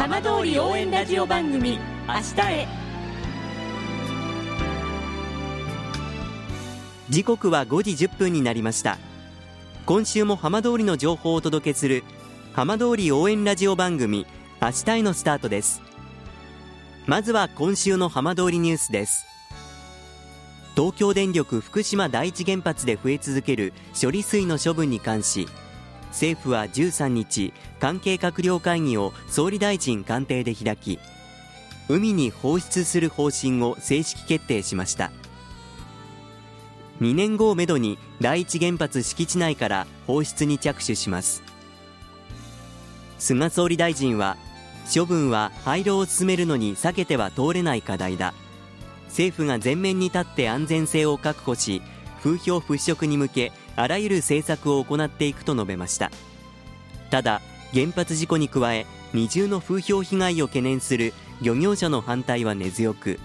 浜通り応援ラジオ番組明日へ。時刻は5時1分になりました。今週も浜通りの情報をお届けする浜通り応援ラジオ番組明日へのスタートです。まずは今週の浜通りニュースです。東京電力福島第一原発で増え続ける処理水の処分に関し政府は13日関係閣僚会議を総理大臣官邸で開き海に放出する方針を正式決定しました。2年後をめどに第一原発敷地内から放出に着手します。菅総理大臣は処分は廃炉を進めるのに避けては通れない課題だ。政府が前面に立って安全性を確保し風評払拭に向けあらゆる政策を行っていくと述べました。ただ原発事故に加え二重の風評被害を懸念する漁業者の反対は根強く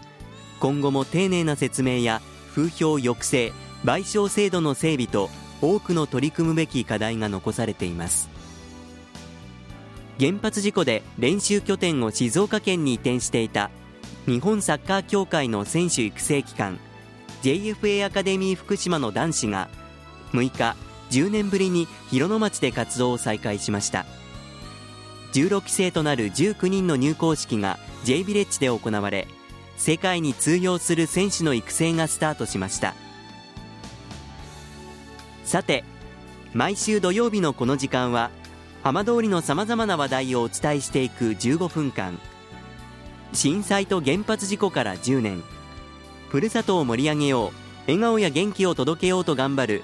今後も丁寧な説明や風評抑制賠償制度の整備と多くの取り組むべき課題が残されています。原発事故で練習拠点を静岡県に移転していた日本サッカー協会の選手育成機関 JFA アカデミー福島の男子が6日10年ぶりに広野町で活動を再開しました。16期生となる19人の入校式が J ビレッジで行われ世界に通用する選手の育成がスタートしました。さて毎週土曜日のこの時間は浜通りのさまざまな話題をお伝えしていく15分間。震災と原発事故から10年。ふるさとを盛り上げよう。笑顔や元気を届けようと頑張る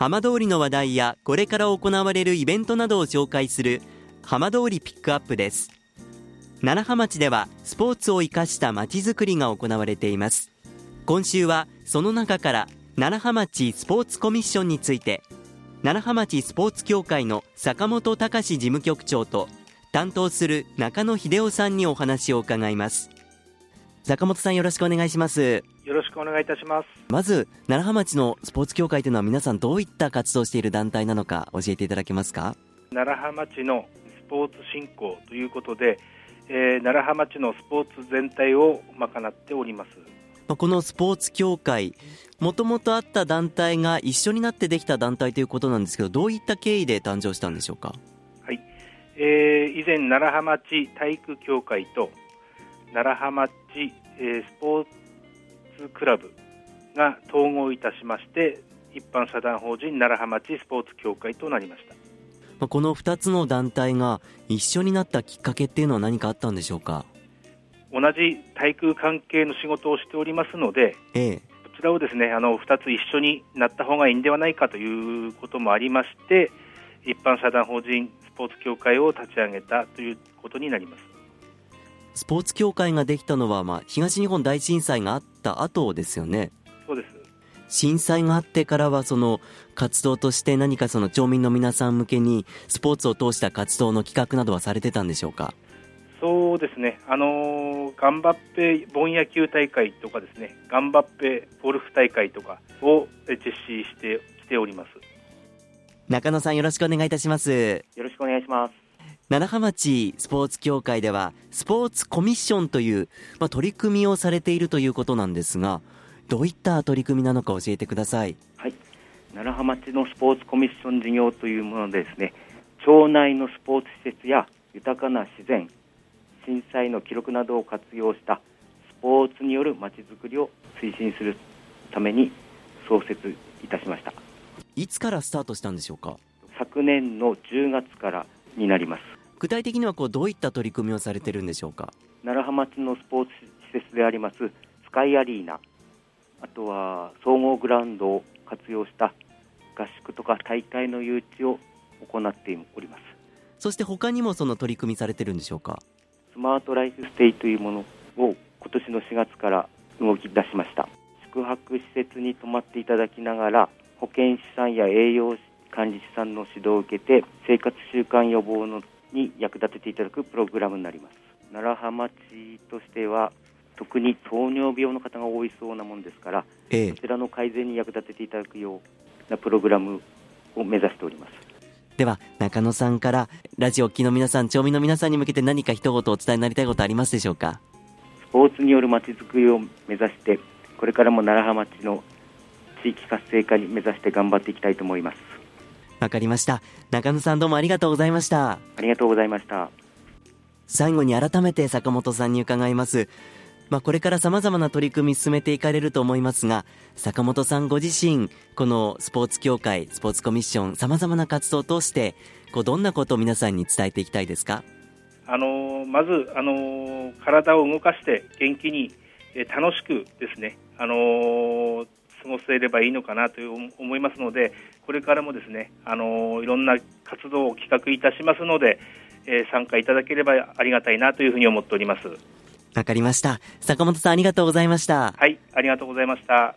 浜通りの話題やこれから行われるイベントなどを紹介する浜通りピックアップです。楢葉町ではスポーツを生かしたまちづくりが行われています。今週はその中から楢葉町スポーツコミッションについて楢葉町スポーツ協会の坂本隆事務局長と担当する中野秀夫さんにお話を伺います。坂本さんよろしくお願いします。よろしくお願いいたします。まず楢葉町のスポーツ協会というのは皆さんどういった活動をしている団体なのか教えていただけますか？楢葉町のスポーツ振興ということで、えー、楢葉町のスポーツ全体を賄っております。このスポーツ協会もともとあった団体が一緒になってできた団体ということなんですけどどういった経緯で誕生したんでしょうか？はい。えー、以前、楢葉町体育協会と楢葉町、えー、スポーツクラブが統合いたしまして一般社団法人楢葉町スポーツ協会となりました。この2つの団体が一緒になったきっかけっていうのは何かあったんでしょうか？同じ体育関係の仕事をしておりますので、ええ、こちらをですねあの2つ一緒になった方がいいんではないかということもありまして一般社団法人ポーツ協会を立ち上げたということになりますスポーツ協会ができたのは、まあ、東日本大震災があった後ですよね。そうです。震災があってからはその活動として何かその町民の皆さん向けにスポーツを通した活動の企画などはされてたんでしょうか？そうですね、あのガンバッペ盆野球大会とかですね、ガンバッペゴルフ大会とかを実施してきております。中野さんよろしくお願いいたします。よろしくお願いします楢葉町スポーツ協会ではスポーツコミッションという、まあ、取り組みをされているということなんですがどういった取り組みなのか教えてください。はい。楢葉町のスポーツコミッション事業というものでですね町内のスポーツ施設や豊かな自然震災の記録などを活用したスポーツによるまちづくりを推進するために創設いたしました。いつからスタートしたんでしょうか。昨年の10月からになります具体的にはこうどういった取り組みをされてるんでしょうか？楢葉町のスポーツ施設でありますスカイアリーナ。あとは総合グラウンドを活用した合宿とか大会の誘致を行っております。そして他にもその取り組みされてるんでしょうか？スマートライフステイというものを今年の4月から動き出しました。宿泊施設に泊まっていただきながら保健師さんや栄養管理士さんの指導を受けて生活習慣予防のに役立てていただくプログラムになります。奈良浜町としては特に糖尿病の方が多いそうなもんですから、ええ。こちらの改善に役立てていただくようなプログラムを目指しております。では中野さんからラジオを聴きの皆さん町民の皆さんに向けて何か一言お伝えになりたいことありますでしょうか？スポーツによるまちづくりを目指してこれからも奈良浜町の地域活性化に目指して頑張っていきたいと思いますわかりました。中野さんどうもありがとうございました。ありがとうございました。最後に改めて坂本さんに伺います。まあ、これから様々な取り組み進めていかれると思いますが、坂本さんご自身、このスポーツ協会、スポーツコミッション、様々な活動を通して、こうどんなことを皆さんに伝えていきたいですか？あのまず、あの体を動かして元気に、えー楽しくですね、あの過ごせればいいのかなという思いますので、これからもですね、あのいろんな活動を企画いたしますので、えー参加いただければありがたいなというふうに思っております。わかりました。坂本さんありがとうございました。はい、ありがとうございました。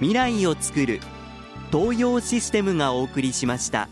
未来をつくる、東洋システムがお送りしました。